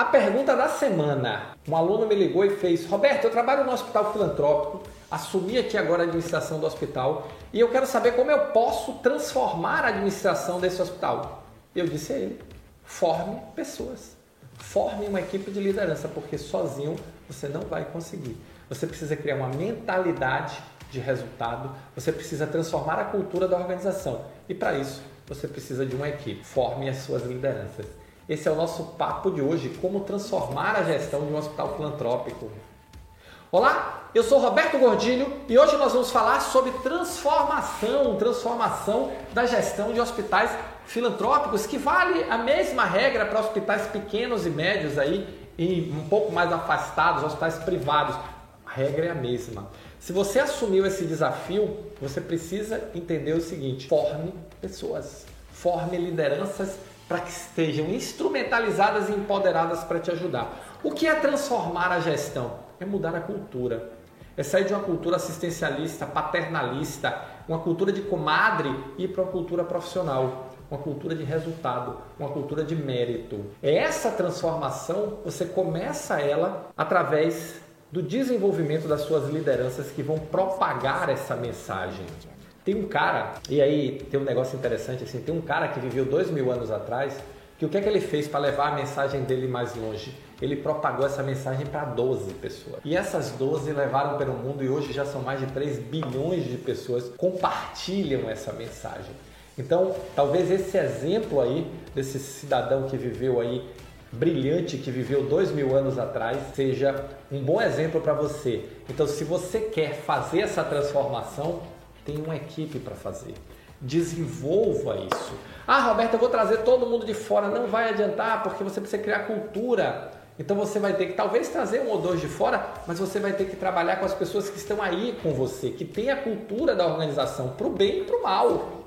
A pergunta da semana. Um aluno me ligou e fez: Roberto, eu trabalho no hospital filantrópico, assumi aqui agora a administração do hospital e eu quero saber como eu posso transformar a administração desse hospital. Eu disse a ele: forme pessoas, forme uma equipe de liderança, porque sozinho você não vai conseguir. Você precisa criar uma mentalidade de resultado, você precisa transformar a cultura da organização e para isso você precisa de uma equipe. Forme as suas lideranças. Esse é o nosso papo de hoje, como transformar a gestão de um hospital filantrópico. Olá, eu sou Roberto Gordilho e hoje nós vamos falar sobre transformação, transformação da gestão de hospitais filantrópicos, que vale a mesma regra para hospitais pequenos e médios aí e um pouco mais afastados, hospitais privados. A regra é a mesma. Se você assumiu esse desafio, você precisa entender o seguinte: forme pessoas, forme lideranças para que estejam instrumentalizadas e empoderadas para te ajudar. O que é transformar a gestão? É mudar a cultura. É sair de uma cultura assistencialista, paternalista, uma cultura de comadre e ir para uma cultura profissional uma cultura de resultado, uma cultura de mérito. Essa transformação você começa ela através do desenvolvimento das suas lideranças que vão propagar essa mensagem. Tem um cara, e aí tem um negócio interessante assim, tem um cara que viveu dois mil anos atrás, que o que é que ele fez para levar a mensagem dele mais longe? Ele propagou essa mensagem para 12 pessoas. E essas 12 levaram pelo mundo e hoje já são mais de 3 bilhões de pessoas compartilham essa mensagem. Então, talvez esse exemplo aí desse cidadão que viveu aí brilhante que viveu dois mil anos atrás seja um bom exemplo para você. Então, se você quer fazer essa transformação, tem uma equipe para fazer. Desenvolva isso. Ah, Roberto, eu vou trazer todo mundo de fora. Não vai adiantar, porque você precisa criar cultura. Então você vai ter que talvez trazer um ou dois de fora, mas você vai ter que trabalhar com as pessoas que estão aí com você, que tem a cultura da organização, para o bem e para o mal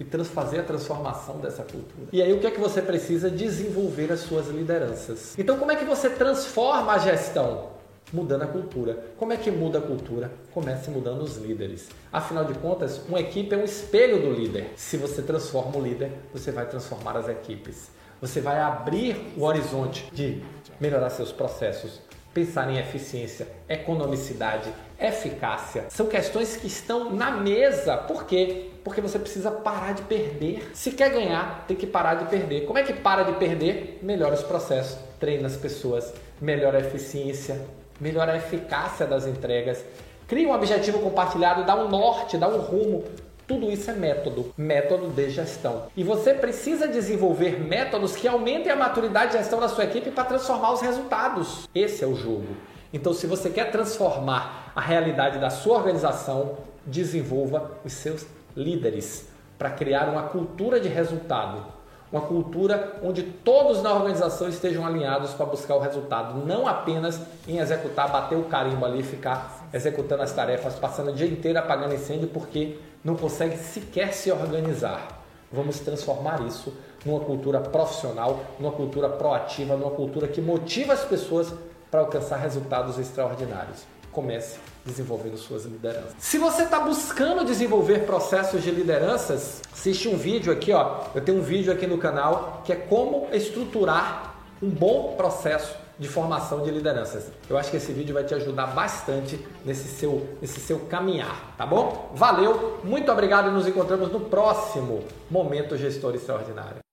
e fazer a transformação dessa cultura. E aí o que é que você precisa desenvolver as suas lideranças. Então como é que você transforma a gestão? Mudando a cultura. Como é que muda a cultura? Comece mudando os líderes. Afinal de contas, uma equipe é um espelho do líder. Se você transforma o líder, você vai transformar as equipes. Você vai abrir o horizonte de melhorar seus processos, pensar em eficiência, economicidade, eficácia. São questões que estão na mesa. Por quê? Porque você precisa parar de perder. Se quer ganhar, tem que parar de perder. Como é que para de perder? Melhora os processos, treina as pessoas, melhora a eficiência, melhora a eficácia das entregas. Cria um objetivo compartilhado, dá um norte, dá um rumo tudo isso é método, método de gestão. E você precisa desenvolver métodos que aumentem a maturidade de gestão da sua equipe para transformar os resultados. Esse é o jogo. Então, se você quer transformar a realidade da sua organização, desenvolva os seus líderes para criar uma cultura de resultado. Uma cultura onde todos na organização estejam alinhados para buscar o resultado, não apenas em executar, bater o carimbo ali ficar executando as tarefas, passando o dia inteiro apagando incêndio porque não consegue sequer se organizar. Vamos transformar isso numa cultura profissional, numa cultura proativa, numa cultura que motiva as pessoas para alcançar resultados extraordinários. Comece desenvolvendo suas lideranças. Se você está buscando desenvolver processos de lideranças, assiste um vídeo aqui, ó. Eu tenho um vídeo aqui no canal que é como estruturar um bom processo de formação de lideranças. Eu acho que esse vídeo vai te ajudar bastante nesse seu, nesse seu caminhar, tá bom? Valeu, muito obrigado e nos encontramos no próximo Momento Gestor Extraordinário.